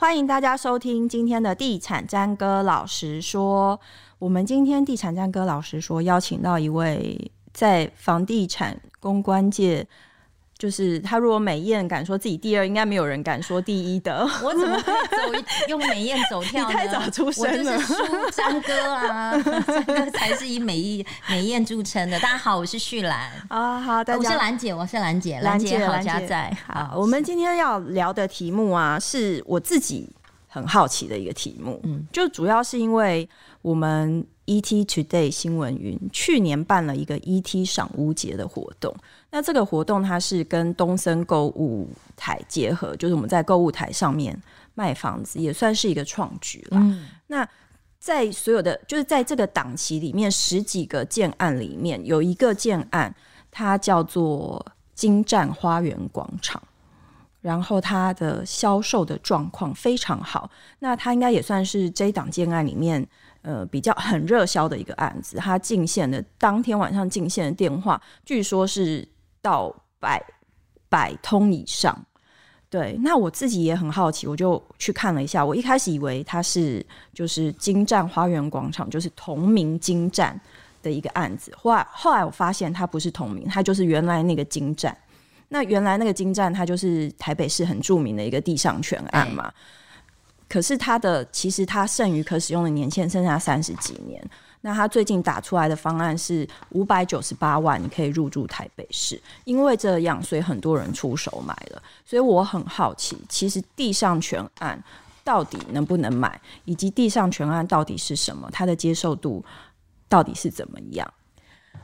欢迎大家收听今天的地产詹哥老师说。我们今天地产詹哥老师说，邀请到一位在房地产公关界。就是他如果美艳敢说自己第二，应该没有人敢说第一的。我怎么可以走用美艳走跳呢？你太早出生了，我就是输詹哥啊，张哥才是以美艳美艳著称的。大家好，我是旭兰啊，好，大家，我是兰姐，我是兰姐，兰姐好家在。好，我们今天要聊的题目啊，是我自己很好奇的一个题目，嗯，就主要是因为我们。ET Today 新闻云去年办了一个 ET 赏屋节的活动，那这个活动它是跟东森购物台结合，就是我们在购物台上面卖房子，也算是一个创举了。嗯、那在所有的就是在这个档期里面，十几个建案里面有一个建案，它叫做金站花园广场，然后它的销售的状况非常好，那它应该也算是这一档建案里面。呃，比较很热销的一个案子，它进线的当天晚上进线的电话，据说是到百百通以上。对，那我自己也很好奇，我就去看了一下。我一开始以为它是就是金站花园广场，就是同名金站的一个案子。后来后来我发现它不是同名，它就是原来那个金站。那原来那个金站，它就是台北市很著名的一个地上权案嘛。欸可是它的其实它剩余可使用的年限剩下三十几年，那他最近打出来的方案是五百九十八万，你可以入住台北市。因为这样，所以很多人出手买了。所以我很好奇，其实地上全案到底能不能买，以及地上全案到底是什么，它的接受度到底是怎么样？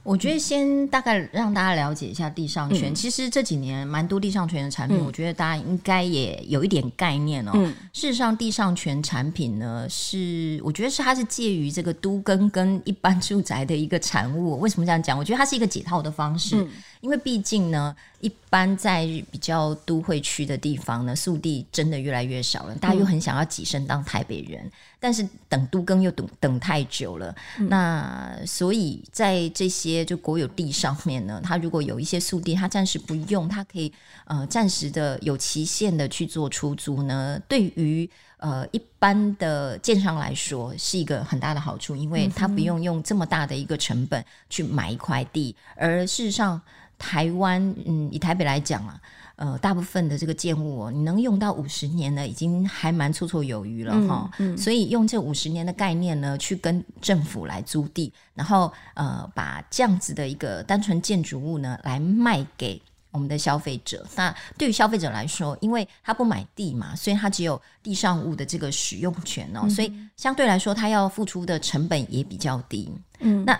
我觉得先大概让大家了解一下地上权。嗯、其实这几年蛮多地上权的产品，嗯、我觉得大家应该也有一点概念哦。嗯、事实上，地上权产品呢，是我觉得是它是介于这个都更跟一般住宅的一个产物。为什么这样讲？我觉得它是一个解套的方式。嗯因为毕竟呢，一般在比较都会区的地方呢，速地真的越来越少了，大家又很想要跻身当台北人，嗯、但是等都更又等等太久了。嗯、那所以在这些就国有地上面呢，他如果有一些速地，他暂时不用，他可以呃暂时的有期限的去做出租呢，对于。呃，一般的建商来说是一个很大的好处，因为他不用用这么大的一个成本去买一块地，而事实上，台湾，嗯，以台北来讲啊，呃，大部分的这个建物，哦，你能用到五十年呢，已经还蛮绰绰有余了哈。嗯嗯，所以用这五十年的概念呢，去跟政府来租地，然后呃，把这样子的一个单纯建筑物呢，来卖给。我们的消费者，那对于消费者来说，因为他不买地嘛，所以他只有地上物的这个使用权哦，嗯、所以相对来说，他要付出的成本也比较低。嗯，那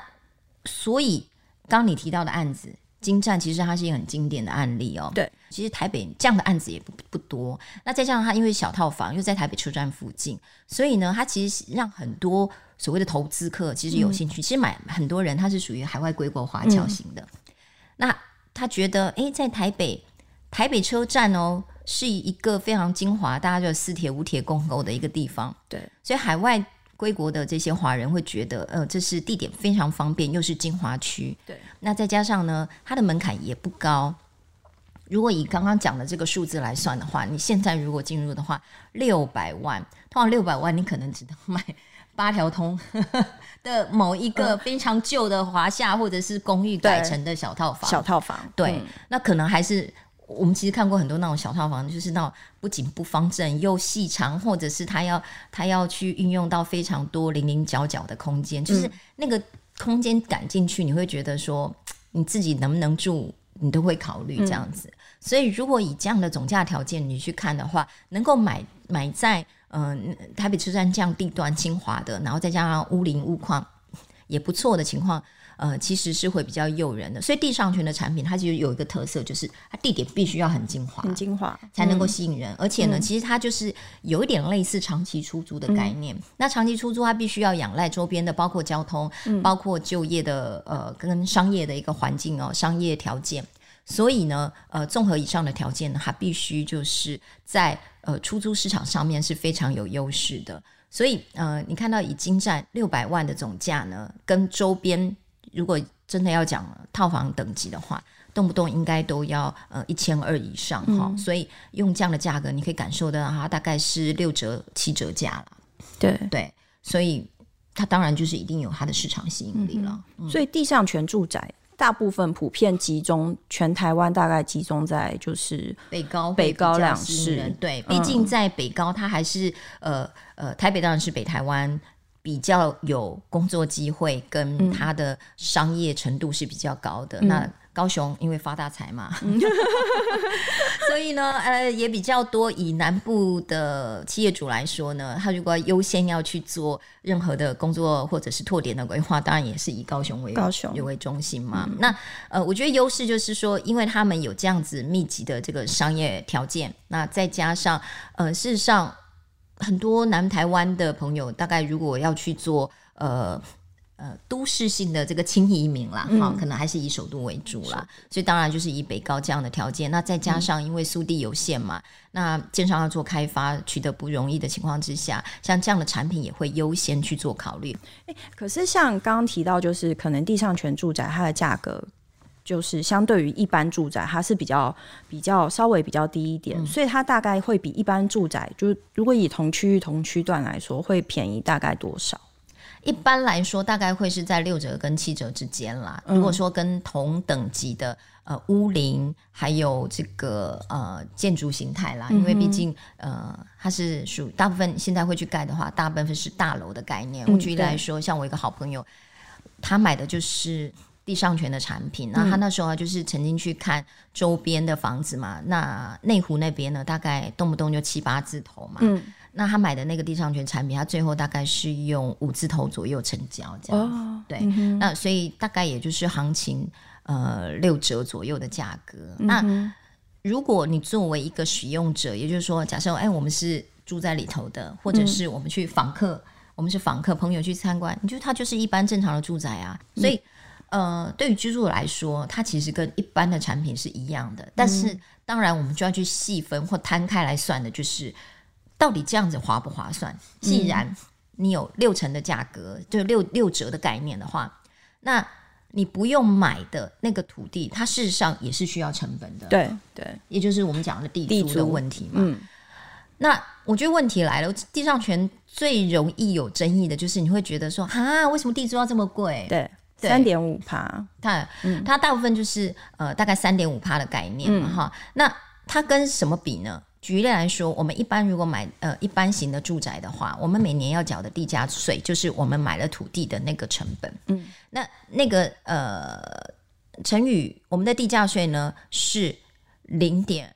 所以刚你提到的案子，京站其实它是一个很经典的案例哦。对，其实台北这样的案子也不不多。那再加上它因为小套房又在台北车站附近，所以呢，它其实让很多所谓的投资客其实有兴趣。嗯、其实买很多人他是属于海外归国华侨型的，嗯、那。他觉得，哎，在台北，台北车站哦，是一个非常精华，大家就四铁五铁共构的一个地方。对，所以海外归国的这些华人会觉得，呃，这是地点非常方便，又是精华区。对，那再加上呢，它的门槛也不高。如果以刚刚讲的这个数字来算的话，你现在如果进入的话，六百万，通常六百万，你可能只能买。八条通 的某一个非常旧的华夏或者是公寓改成的小套房，小套房，对，嗯、那可能还是我们其实看过很多那种小套房，就是那种不仅不方正又细长，或者是它要它要去运用到非常多零零角角的空间，就是那个空间赶进去，你会觉得说你自己能不能住，你都会考虑这样子。嗯、所以如果以这样的总价条件你去看的话，能够买买在。嗯，台北车站这样地段精华的，然后再加上屋龄屋况也不错的情况，呃，其实是会比较诱人的。所以地上权的产品，它其实有一个特色，就是它地点必须要很精华，很精华才能够吸引人。嗯、而且呢，嗯、其实它就是有一点类似长期出租的概念。嗯、那长期出租，它必须要仰赖周边的，包括交通，嗯、包括就业的，呃，跟商业的一个环境哦，商业条件。所以呢，呃，综合以上的条件呢，它必须就是在呃出租市场上面是非常有优势的。所以，呃，你看到以京站六百万的总价呢，跟周边如果真的要讲套房等级的话，动不动应该都要呃一千二以上哈、嗯，所以用这样的价格，你可以感受到它大概是六折七折价了。对对，所以它当然就是一定有它的市场吸引力了。嗯、所以地上全住宅大部分普遍集中全台湾，大概集中在就是北高北高两市。对，毕竟在北高，它还是呃呃台北当然是北台湾。比较有工作机会，跟它的商业程度是比较高的。嗯、那高雄因为发大财嘛，嗯、所以呢，呃，也比较多。以南部的企业主来说呢，他如果优先要去做任何的工作或者是拓点的规划，当然也是以高雄为高雄为中心嘛。嗯、那呃，我觉得优势就是说，因为他们有这样子密集的这个商业条件，那再加上呃，事实上。很多南台湾的朋友，大概如果要去做呃呃都市性的这个轻移民啦，哈、嗯哦，可能还是以首都为主啦。所以当然就是以北高这样的条件，那再加上因为速地有限嘛，嗯、那建商要做开发取得不容易的情况之下，像这样的产品也会优先去做考虑。欸、可是像刚刚提到，就是可能地上权住宅它的价格。就是相对于一般住宅，它是比较比较稍微比较低一点，嗯，所以它大概会比一般住宅，就是如果以同区域同区段来说，会便宜大概多少？一般来说，大概会是在六折跟七折之间啦，嗯。如果说跟同等级的呃屋龄还有这个呃建筑形态啦，嗯，因为毕竟呃它是属大部分现在会去盖的话，大部分是大楼的概念。我举例来说，像我一个好朋友，他买的就是。地上权的产品，那他那时候就是曾经去看周边的房子嘛。嗯、那内湖那边呢，大概动不动就七八字头嘛。嗯，那他买的那个地上权产品，他最后大概是用五字头左右成交这样。哦，对、嗯，那所以大概也就是行情呃六折左右的价格、嗯。那如果你作为一个使用者，也就是说，假设哎我们是住在里头的，或者是我们去访客、嗯，我们是访客朋友去参观，你觉得它就是一般正常的住宅啊，所以。嗯呃，对于居住来说，它其实跟一般的产品是一样的。但是，当然我们就要去细分或摊开来算的，就是到底这样子划不划算？既然你有六成的价格，就六六折的概念的话，那你不用买的那个土地，它事实上也是需要成本的。对对，也就是我们讲的地租的问题嘛。嗯，那我觉得问题来了，地上权最容易有争议的就是你会觉得说，啊，为什么地租要这么贵？对。三点五趴，它它大部分就是呃大概三点五趴的概念嘛哈、嗯。那它跟什么比呢？举例来说，我们一般如果买呃一般型的住宅的话，我们每年要缴的地价税就是我们买了土地的那个成本。嗯，那那个呃乘以我们的地价税呢是零点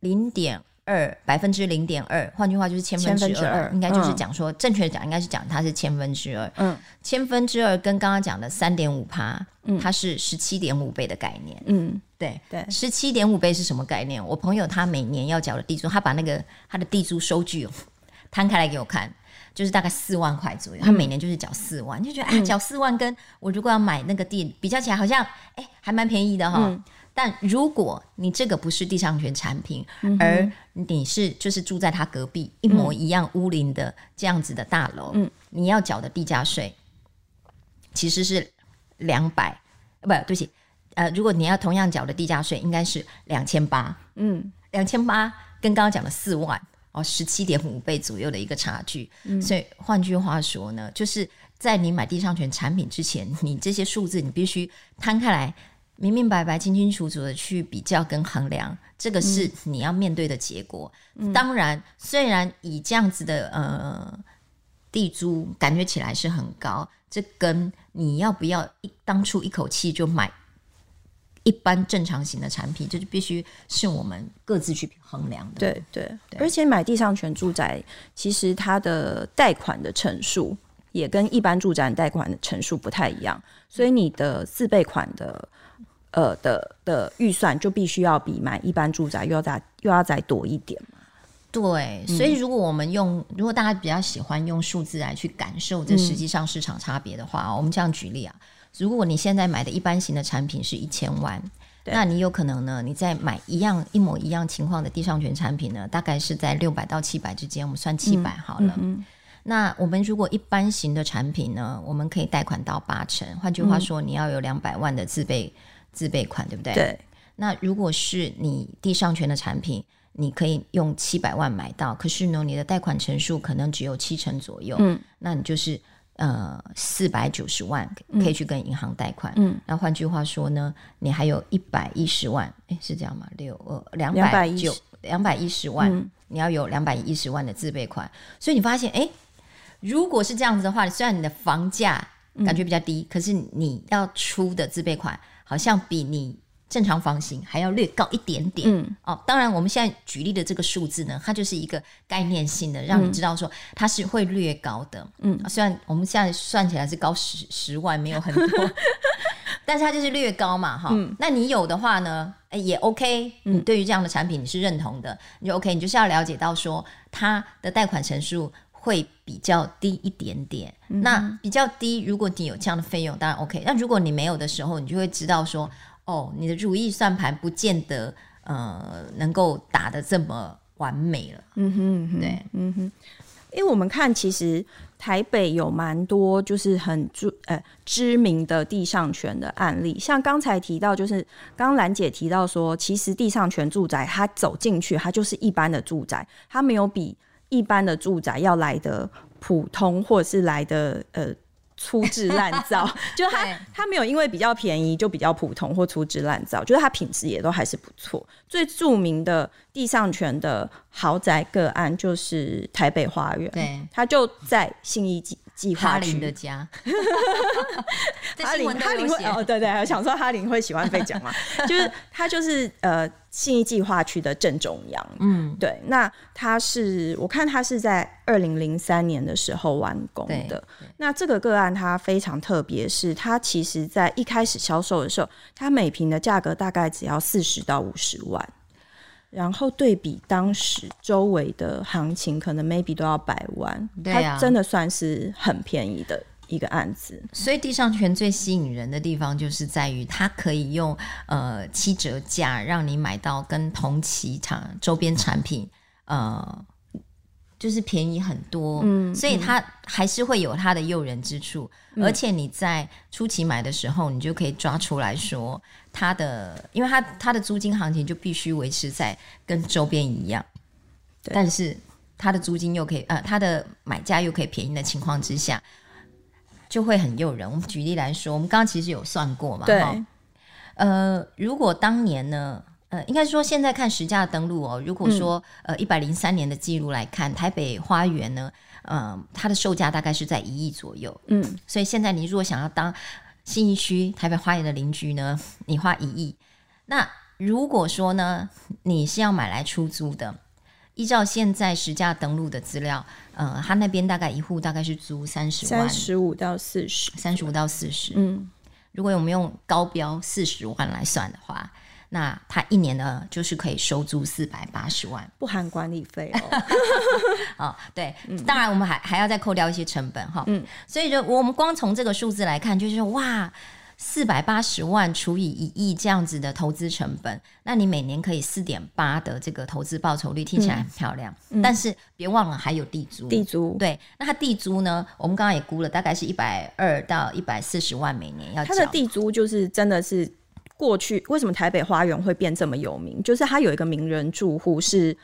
零点。二百分之零点二，换句话就是千分之二，应该就是讲说，嗯、正确的讲应该是讲它是千分之二。嗯，千分之二跟刚刚讲的三点五趴，它是十七点五倍的概念。嗯，对对，十七点五倍是什么概念？我朋友他每年要缴的地租，他把那个他的地租收据 摊开来给我看，就是大概四万块左右。他每年就是缴四万，你就觉得啊，缴四万跟我如果要买那个地比较起来，好像哎还蛮便宜的哈。嗯但如果你这个不是地上权产品，嗯，而你是就是住在他隔壁一模一样屋龄的这样子的大楼，嗯，你要缴的地价税其实是两百，不，对不起，呃，如果你要同样缴的地价税，应该是两千八，嗯，两千八跟刚刚讲的四万哦，十七点五倍左右的一个差距。嗯，所以换句话说呢，就是在你买地上权产品之前，你这些数字你必须摊开来。明明白白、清清楚楚的去比较跟衡量，这个是你要面对的结果。嗯、当然，虽然以这样子的呃地租感觉起来是很高，这跟你要不要一当初一口气就买一般正常型的产品，就是必须是我们各自去衡量的。对对，对，而且买地上权住宅，其实它的贷款的成数也跟一般住宅贷款的成数不太一样，所以你的自备款的。呃的的预算就必须要比买一般住宅又要再又要再多一点嘛。对，所以如果我们用，如果大家比较喜欢用数字来去感受这实际上市场差别的话，嗯，我们这样举例啊，如果你现在买的一般型的产品是一千万，那你有可能呢，你在买一样一模一样情况的地上权产品呢，大概是在六百到七百之间，我们算七百好了。嗯嗯。那我们如果一般型的产品呢，我们可以贷款到八成，换句话说，你要有两百万的自备。自备款对不对？对。那如果是你地上权的产品，你可以用七百万买到，可是呢，你的贷款成数可能只有七成左右，嗯，那你就是呃四百九十万可以去跟银行贷款，嗯，那换句话说呢，你还有一百一十万，诶，是这样吗？六呃两百九两百一十万，嗯、你要有两百一十万的自备款，所以你发现，诶，如果是这样子的话，虽然你的房价感觉比较低，嗯、可是你要出的自备款好像比你。正常房型还要略高一点点，嗯，哦，当然我们现在举例的这个数字呢，它就是一个概念性的，让你知道说它是会略高的，嗯，虽然我们现在算起来是高十十万，没有很多，但是它就是略高嘛，哈、嗯，那你有的话呢，也 OK，嗯，对于这样的产品你是认同的，你就 OK，你就是要了解到说它的贷款成数会比较低一点点，嗯、那比较低，如果你有这样的费用，当然 OK，那如果你没有的时候，你就会知道说。哦，你的如意算盘不见得呃能够打的这么完美了。嗯哼，嗯哼，对，嗯哼。因为我们看，其实台北有蛮多就是很著呃知名的地上权的案例，像刚才提到，就是刚刚兰姐提到说，其实地上权住宅它走进去，它就是一般的住宅，它没有比一般的住宅要来的普通，或者是来的呃。粗制滥造，就它，它没有因为比较便宜就比较普通或粗制滥造，就是它品质也都还是不错。最著名的地上权的豪宅个案就是台北花园，对，它就在信义计计划区的家。哈林，哈林会哦，对对，我想说哈林会喜欢被讲嘛，就是他就是呃。信义计划区的正中央，嗯，对，那他是我看他是在二零零三年的时候完工的。那这个个案它非常特别，是它其实在一开始销售的时候，它每平的价格大概只要四十到五十万，然后对比当时周围的行情，可能 maybe 都要百万，它真的算是很便宜的。一个案子，所以地上权最吸引人的地方就是在于它可以用呃七折价让你买到跟同期产周边产品呃就是便宜很多，嗯，所以它还是会有它的诱人之处，嗯，而且你在初期买的时候，你就可以抓出来说它的，因为它它的租金行情就必须维持在跟周边一样，但是它的租金又可以呃它的买价又可以便宜的情况之下。就会很诱人。我们举例来说，我们刚刚其实有算过嘛？对。呃，如果当年呢，呃，应该说现在看实价登录哦。如果说、嗯、呃一百零三年的记录来看，台北花园呢，嗯、呃，它的售价大概是在一亿左右。嗯。所以现在你如果想要当信义区台北花园的邻居呢，你花一亿。那如果说呢，你是要买来出租的？依照现在实价登录的资料，呃，他那边大概一户大概是租三十万，三十五到四十，三十五到四十。嗯，如果我们用高标四十万来算的话，那他一年呢就是可以收租四百八十万，不含管理费哦。哦，对，嗯、当然我们还还要再扣掉一些成本哈。嗯，所以就我们光从这个数字来看，就是说哇。四百八十万除以一亿这样子的投资成本，那你每年可以四点八的这个投资报酬率，听起来很漂亮。嗯、但是别忘了还有地租，地租对。那它地租呢？我们刚刚也估了，大概是一百二到一百四十万每年要交。它的地租就是真的是过去为什么台北花园会变这么有名？就是它有一个名人住户是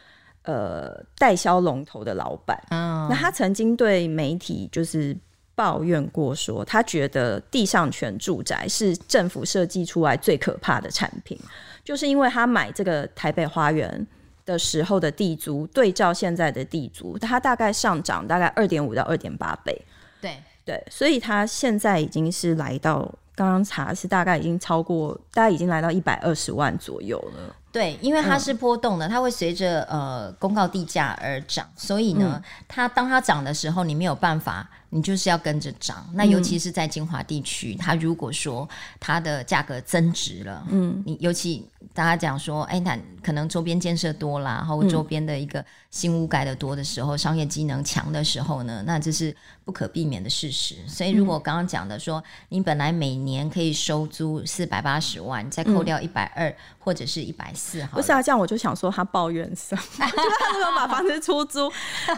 呃代销龙头的老板，嗯，那他曾经对媒体就是。抱怨过说，他觉得地上权住宅是政府设计出来最可怕的产品，就是因为他买这个台北花园的时候的地租，对照现在的地租，它大概上涨大概二点五到二点八倍。对对，所以它现在已经是来到刚刚查是大概已经超过，大概已经来到一百二十万左右了。对，因为它是波动的，它会随着呃公告地价而涨，所以呢，它当它涨的时候，你没有办法。你就是要跟着涨，那尤其是在精华地区，嗯、它如果说它的价格增值了，嗯，你尤其大家讲说，哎、欸，那可能周边建设多啦，然后周边的一个新屋盖的多的时候，嗯、商业机能强的时候呢，那这是不可避免的事实。所以，如果刚刚讲的说，你本来每年可以收租四百八十万，再扣掉一百二或者是一百四，不是啊？这样我就想说，他抱怨什么？就他如果把房子出租，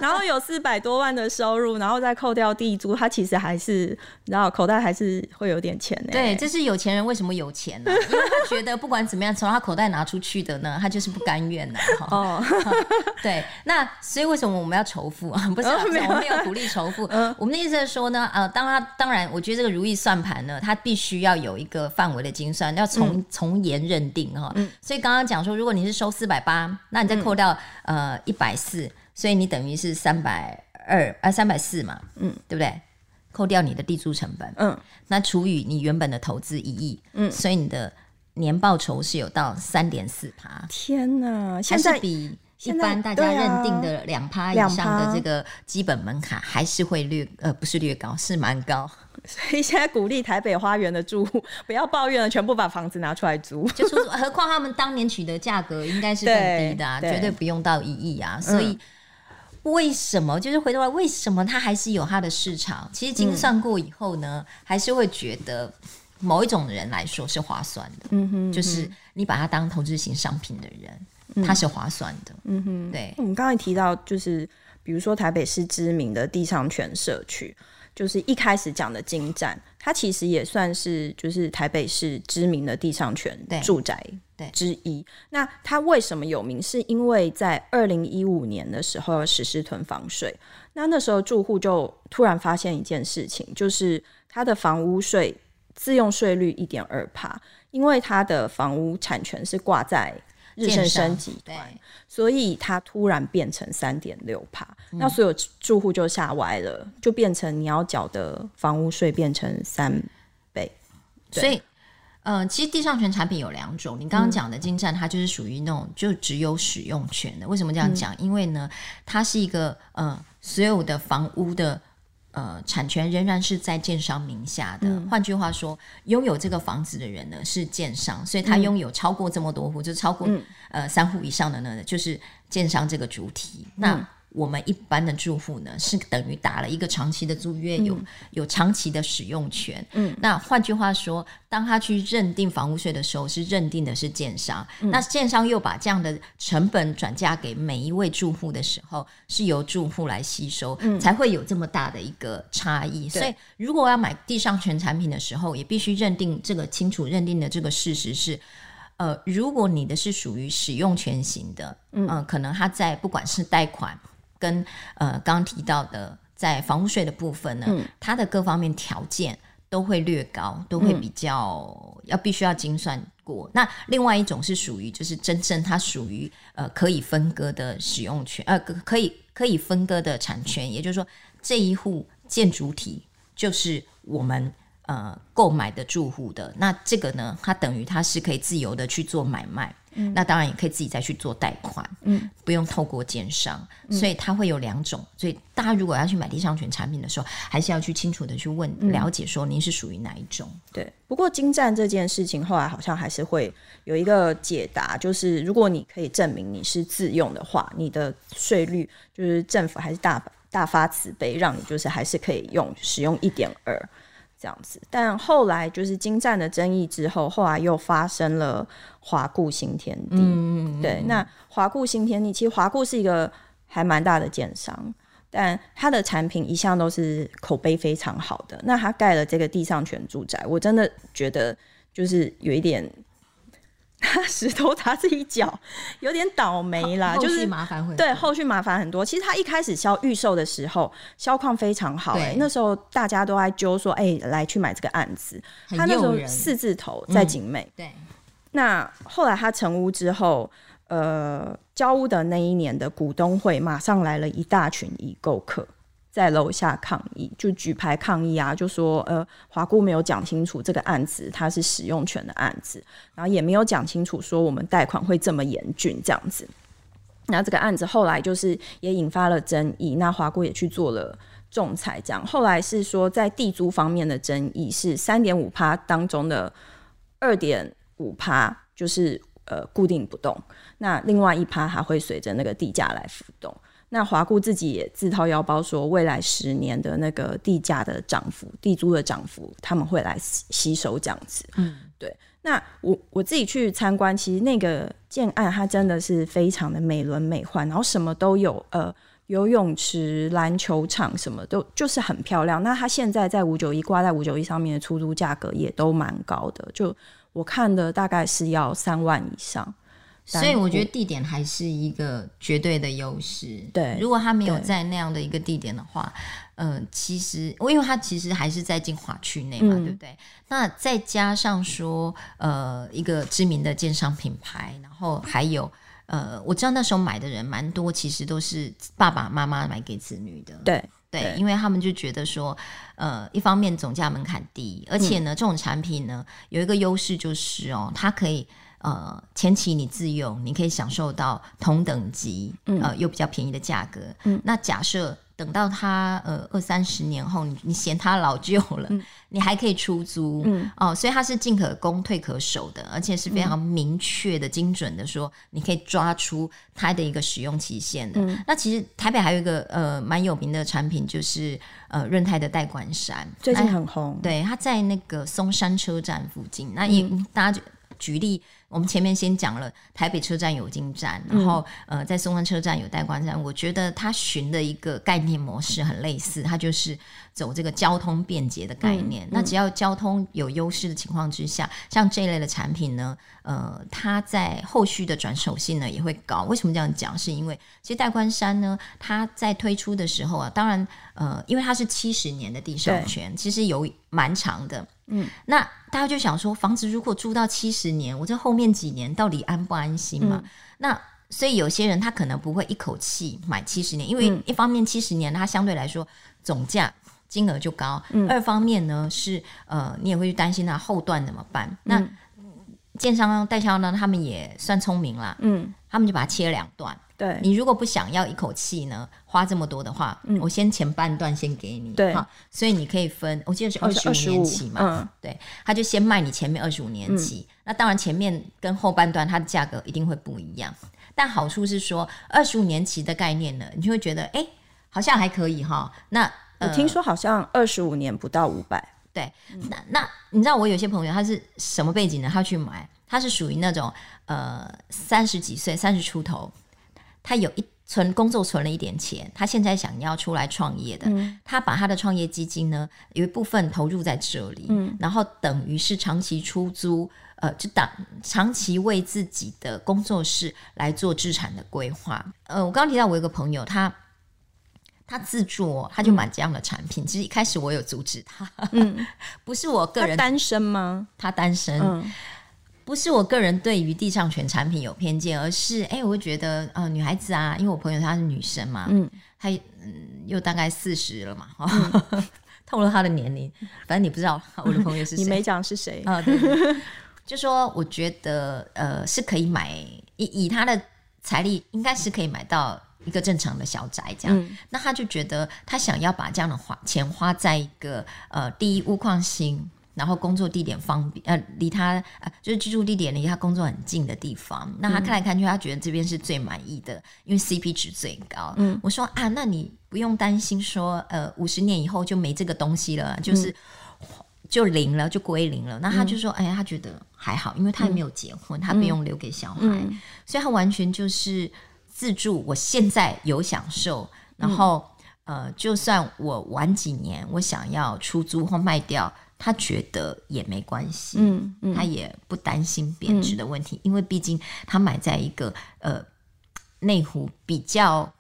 然后有四百多万的收入，然后再扣掉地。地租，他其实还是然后口袋还是会有点钱呢。对，这是有钱人为什么有钱呢？因为他觉得不管怎么样，从他口袋拿出去的呢，他就是不甘愿的。哦，对，那所以为什么我们要仇富 啊？不是，我们没有鼓励仇富。我们的意思是说呢，呃，当他当然，我觉得这个如意算盘呢，它必须要有一个范围的精算，要从从严认定哈。所以刚刚讲说，如果你是收四百八，那你再扣掉呃一百四，所以你等于是三百。二啊，三百四嘛，嗯，对不对？扣掉你的地租成本，嗯，那除以你原本的投资一亿，嗯，所以你的年报酬是有到三点四趴。天哪，现在比一般大家认定的两趴以上的这个基本门槛还是会略呃，不是略高，是蛮高。所以现在鼓励台北花园的住户 不要抱怨了，全部把房子拿出来租。就说，何况他们当年取得价格应该是更低的啊，对绝对不用到一亿啊，所以。嗯为什么？就是回头来，为什么它还是有它的市场？其实精算过以后呢，嗯、还是会觉得某一种人来说是划算的。嗯哼，嗯哼，就是你把它当投资型商品的人，它是划算的。嗯哼，对。我们刚才提到，就是比如说台北市知名的地上权社区。就是一开始讲的精湛，它其实也算是就是台北市知名的地上权住宅之一。那它为什么有名？是因为在二零一五年的时候实施囤房税，那那时候住户就突然发现一件事情，就是它的房屋税自用税率一点二趴，因为它的房屋产权是挂在。日盛生集团，所以它突然变成三点六趴，那所有住户就吓歪了，就变成你要缴的房屋税变成三倍。所以，呃，其实地上权产品有两种，你刚刚讲的金站，它就是属于那种就只有使用权的。为什么这样讲？嗯、因为呢，它是一个呃，所有的房屋的。呃，产权仍然是在建商名下的。换、嗯、句话说，拥有这个房子的人呢是建商，所以他拥有超过这么多户，嗯、就超过、嗯、呃三户以上的呢，就是建商这个主体。嗯、那我们一般的住户呢，是等于打了一个长期的租约，有、嗯、有长期的使用权。嗯，那换句话说，当他去认定房屋税的时候，是认定的是建商。嗯、那建商又把这样的成本转嫁给每一位住户的时候，是由住户来吸收，嗯、才会有这么大的一个差异。所以，如果要买地上权产品的时候，也必须认定这个清楚认定的这个事实是。呃，如果你的是属于使用权型的，嗯、呃，可能他在不管是贷款。跟呃刚刚提到的，在房屋税的部分呢，嗯、它的各方面条件都会略高，都会比较、嗯、要必须要精算过。那另外一种是属于就是真正它属于呃可以分割的使用权，呃可以可以分割的产权，也就是说这一户建筑体就是我们呃购买的住户的，那这个呢，它等于它是可以自由的去做买卖。嗯、那当然也可以自己再去做贷款，嗯，不用透过奸商，嗯、所以它会有两种。所以大家如果要去买地上权产品的时候，还是要去清楚的去问、嗯、了解，说您是属于哪一种。对，不过精湛这件事情后来好像还是会有一个解答，就是如果你可以证明你是自用的话，你的税率就是政府还是大大发慈悲，让你就是还是可以用使用一点二。这样子，但后来就是精湛的争议之后，后来又发生了华固新天地。嗯、对，那华固新天地其实华固是一个还蛮大的建商，但它的产品一向都是口碑非常好的。那它盖了这个地上权住宅，我真的觉得就是有一点。石头砸自己脚，有点倒霉啦，就是麻烦会对后续麻烦很多。其实他一开始销预售的时候，销况非常好，那时候大家都在揪说，哎，欸，来去买这个案子。他那时候四字头在景美，嗯，对。那后来他成屋之后，呃，交屋的那一年的股东会，马上来了一大群已购客。在楼下抗议，就举牌抗议啊，就说呃，华固没有讲清楚这个案子它是使用权的案子，然后也没有讲清楚说我们贷款会这么严峻这样子。那这个案子后来就是也引发了争议，那华固也去做了仲裁，这样后来是说在地租方面的争议是三点五趴当中的二点五趴就是呃固定不动，那另外一趴还会随着那个地价来浮动。那华固自己也自掏腰包说，未来十年的那个地价的涨幅、地租的涨幅，他们会来吸收这样子。嗯，对。那我我自己去参观，其实那个建案它真的是非常的美轮美奂，然后什么都有，呃，游泳池、篮球场什么都就是很漂亮。那它现在在五九一挂在五九一上面的出租价格也都蛮高的，就我看的大概是要三万以上。所以我觉得地点还是一个绝对的优势。对，如果他没有在那样的一个地点的话，嗯、呃，其实我因为他其实还是在精华区内嘛，嗯、对不对？那再加上说，呃，一个知名的建商品牌，然后还有。呃，我知道那时候买的人蛮多，其实都是爸爸妈妈买给子女的。对对，对，因为他们就觉得说，呃，一方面总价门槛低，而且呢，嗯、这种产品呢有一个优势就是哦，它可以呃前期你自用，你可以享受到同等级、嗯、呃又比较便宜的价格。嗯，那假设。等到它呃二三十年后，你你嫌它老旧了，嗯、你还可以出租、嗯、哦，所以它是进可攻退可守的，而且是非常明确的、精准的说，你可以抓出它的一个使用期限的。嗯、那其实台北还有一个呃蛮有名的产品，就是呃润泰的代管山，最近很红。对，它在那个松山车站附近，那也、嗯、大家就。举例，我们前面先讲了台北车站有金站，然后、嗯、呃，在松山车站有代官站。我觉得它寻的一个概念模式很类似，它就是走这个交通便捷的概念。那只要交通有优势的情况之下，像这一类的产品呢，呃，它在后续的转手性呢也会高。为什么这样讲？是因为其实代官山呢，它在推出的时候啊，当然呃，因为它是七十年的地上权，其实有蛮长的。嗯，那大家就想说，房子如果住到七十年，我这后面几年到底安不安心嘛？嗯、那所以有些人他可能不会一口气买七十年，因为一方面七十年它相对来说总价金额就高，嗯、二方面呢是呃你也会去担心它后段怎么办？嗯、那建商代销呢，他们也算聪明啦，嗯，他们就把它切两段。对，你如果不想要一口气呢花这么多的话，嗯、我先前半段先给你，对，所以你可以分，我记得是二十五年期嘛，嗯、对，他就先卖你前面二十五年期，嗯、那当然前面跟后半段它的价格一定会不一样，但好处是说二十五年期的概念呢，你就会觉得哎、欸，好像还可以哈。那、呃、我听说好像二十五年不到五百，对，那那你知道我有些朋友他是什么背景呢？他去买，他是属于那种呃三十几岁，三十出头。他有一存工作存了一点钱，他现在想要出来创业的，嗯、他把他的创业基金呢有一部分投入在这里，嗯、然后等于是长期出租，呃，就当长期为自己的工作室来做资产的规划。呃，我刚刚提到我有个朋友，他他自作，他就买这样的产品。嗯、其实一开始我有阻止他，嗯，不是我个人单身吗？他单身。嗯不是我个人对于地上权产品有偏见，而是哎、欸，我会觉得呃，女孩子啊，因为我朋友她是女生嘛，嗯，她嗯又大概四十了嘛，哈、嗯，透露她的年龄，反正你不知道 我的朋友是谁，你没讲是谁啊？对，对，就说我觉得呃是可以买，以以她的财力应该是可以买到一个正常的小宅这样，嗯、那他就觉得他想要把这样的花钱花在一个呃第一屋况新。然后工作地点方便，呃，离他呃就是居住地点离他工作很近的地方。那他看来看去，他觉得这边是最满意的，因为 CP 值最高。嗯，我说啊，那你不用担心说，呃，五十年以后就没这个东西了，就是、嗯、就零了，就归零了。那他就说，哎呀，他觉得还好，因为他也没有结婚，嗯、他不用留给小孩，嗯、所以他完全就是自住。我现在有享受，然后、嗯、呃，就算我晚几年，我想要出租或卖掉。他觉得也没关系，嗯，嗯，他也不担心贬值的问题，嗯、因为毕竟他买在一个呃内湖比较，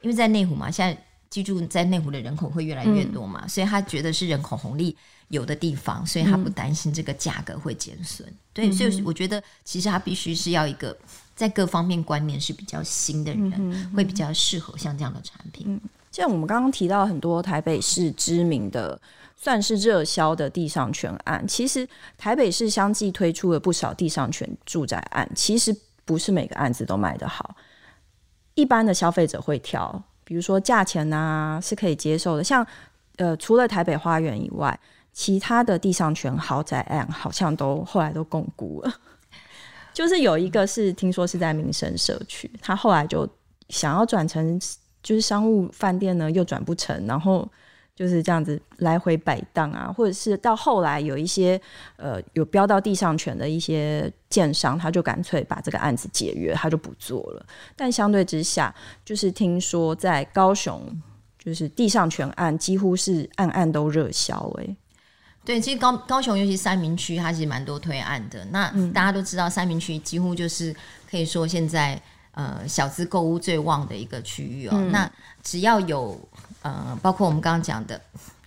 因为在内湖嘛，现在居住在内湖的人口会越来越多嘛，嗯、所以他觉得是人口红利有的地方，所以他不担心这个价格会减损。嗯、对，所以我觉得其实他必须是要一个在各方面观念是比较新的人，会比较适合像这样的产品。嗯、像我们刚刚提到很多台北市知名的。算是热销的地上权案，其实台北市相继推出了不少地上权住宅案，其实不是每个案子都卖得好。一般的消费者会挑，比如说价钱啊是可以接受的，像呃除了台北花园以外，其他的地上权豪宅案好像都后来都共估了。就是有一个是听说是在民生社区，他后来就想要转成就是商务饭店呢，又转不成，然后。就是这样子来回摆荡啊，或者是到后来有一些呃有标到地上权的一些建商，他就干脆把这个案子解约，他就不做了。但相对之下，就是听说在高雄，就是地上权案几乎是案案都热销哎。对，其实高高雄尤其三明区，它其实蛮多推案的。那大家都知道，三明区几乎就是可以说现在呃小资购物最旺的一个区域哦。嗯、那只要有呃，包括我们刚刚讲的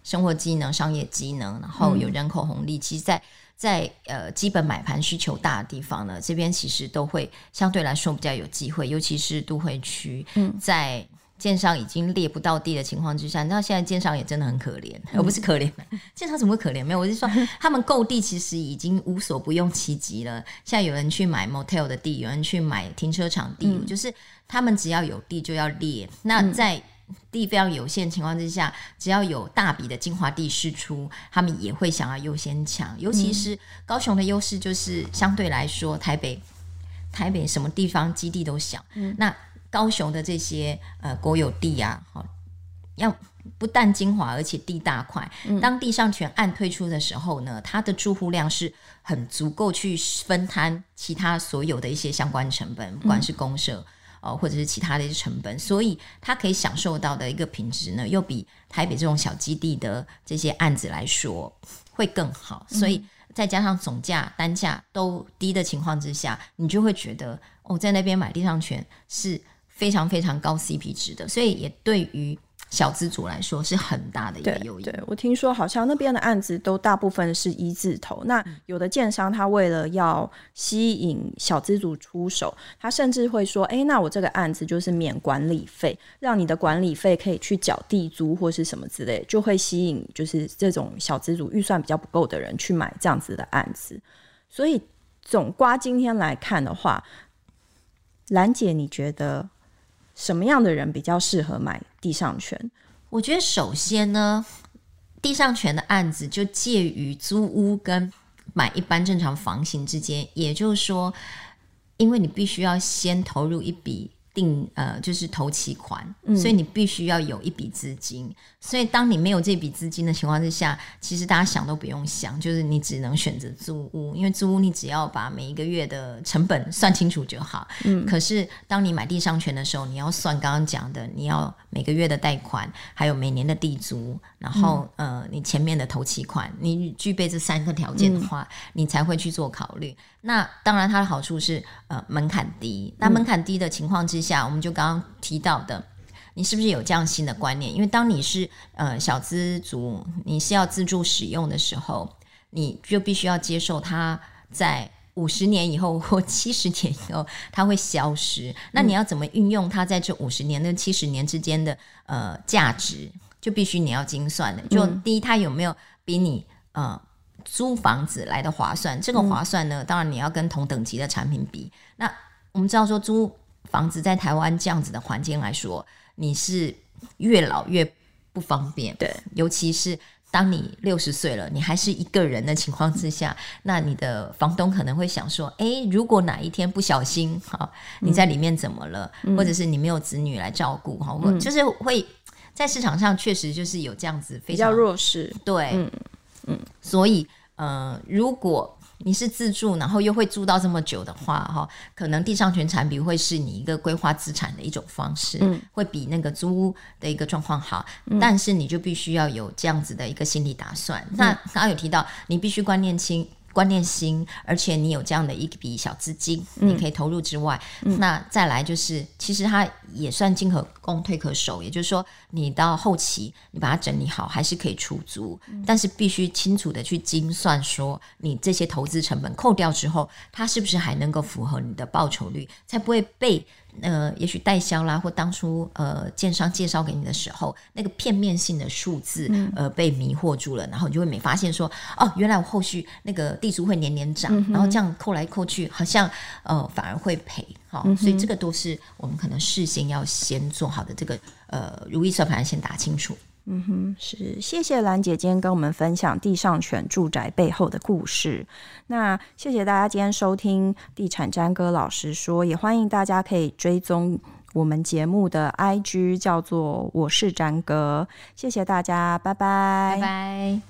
生活机能、商业机能，然后有人口红利，嗯、其实在在呃基本买盘需求大的地方呢，这边其实都会相对来说比较有机会，尤其是都会区，嗯、在。建商已经列不到地的情况之下，你知道现在建商也真的很可怜，而、嗯、不是可怜。建商怎么会可怜？没有，我是说他们购地其实已经无所不用其极了。现在有人去买 motel 的地，有人去买停车场地，嗯、就是他们只要有地就要列。那在地非常有限情况之下，只要有大笔的精华地释出，他们也会想要优先抢。尤其是高雄的优势就是相对来说，台北台北什么地方基地都小。嗯、那高雄的这些呃国有地啊，好，要不但精华，而且地大块。嗯、当地上权案推出的时候呢，它的住户量是很足够去分摊其他所有的一些相关成本，不管是公设哦、呃，或者是其他的一些成本，所以它可以享受到的一个品质呢，又比台北这种小基地的这些案子来说会更好。所以再加上总价单价都低的情况之下，你就会觉得哦，在那边买地上权是。非常非常高 CP 值的，所以也对于小资族来说是很大的一个诱因。对，我听说好像那边的案子都大部分是一字头，那有的建商他为了要吸引小资族出手，他甚至会说：“哎，那我这个案子就是免管理费，让你的管理费可以去缴地租或是什么之类，就会吸引就是这种小资族预算比较不够的人去买这样子的案子。”所以总瓜今天来看的话，兰姐，你觉得？什么样的人比较适合买地上权？我觉得首先呢，地上权的案子就介于租屋跟买一般正常房型之间，也就是说，因为你必须要先投入一笔。定呃，就是头期款，嗯、所以你必须要有一笔资金。所以当你没有这笔资金的情况之下，其实大家想都不用想，就是你只能选择租屋，因为租屋你只要把每一个月的成本算清楚就好。嗯，可是当你买地上权的时候，你要算刚刚讲的，你要每个月的贷款，还有每年的地租，然后、嗯、呃，你前面的头期款，你具备这三个条件的话，嗯、你才会去做考虑。那当然，它的好处是呃门槛低。那门槛低的情况之下，嗯、我们就刚刚提到的，你是不是有这样新的观念？因为当你是呃小资族，你是要自助使用的时候，你就必须要接受它在五十年以后或七十年以后它会消失。那你要怎么运用它在这五十年跟七十年之间的呃价值，就必须你要精算的。就第一，它有没有比你呃。租房子来的划算，这个划算呢，嗯、当然你要跟同等级的产品比。那我们知道说，租房子在台湾这样子的环境来说，你是越老越不方便。对，尤其是当你六十岁了，你还是一个人的情况之下，那你的房东可能会想说：哎，如果哪一天不小心哈，你在里面怎么了，嗯、或者是你没有子女来照顾哈，嗯、就是会在市场上确实就是有这样子非常比较弱势。对。嗯嗯，所以呃，如果你是自住，然后又会住到这么久的话，哈，可能地上权产品会是你一个规划资产的一种方式，嗯，会比那个租屋的一个状况好，嗯，但是你就必须要有这样子的一个心理打算。嗯，那刚刚有提到，你必须观念清。观念新，而且你有这样的一笔小资金，嗯、你可以投入之外，嗯、那再来就是，其实它也算进可攻退可守，也就是说，你到后期你把它整理好，还是可以出租，嗯、但是必须清楚的去精算，说你这些投资成本扣掉之后，它是不是还能够符合你的报酬率，才不会被。呃，也许代销啦，或当初呃，建商介绍给你的时候，那个片面性的数字，嗯、呃，被迷惑住了，然后你就会没发现说，哦，原来我后续那个地租会年年涨，嗯、然后这样扣来扣去，好像呃反而会赔，好、哦，嗯、所以这个都是我们可能事先要先做好的这个呃如意算盘先打清楚。嗯哼，是，谢谢兰姐今天跟我们分享地上权住宅背后的故事。那谢谢大家今天收听地产詹哥老实说，也欢迎大家可以追踪我们节目的 IG 叫做我是詹哥，谢谢大家，拜拜，拜拜。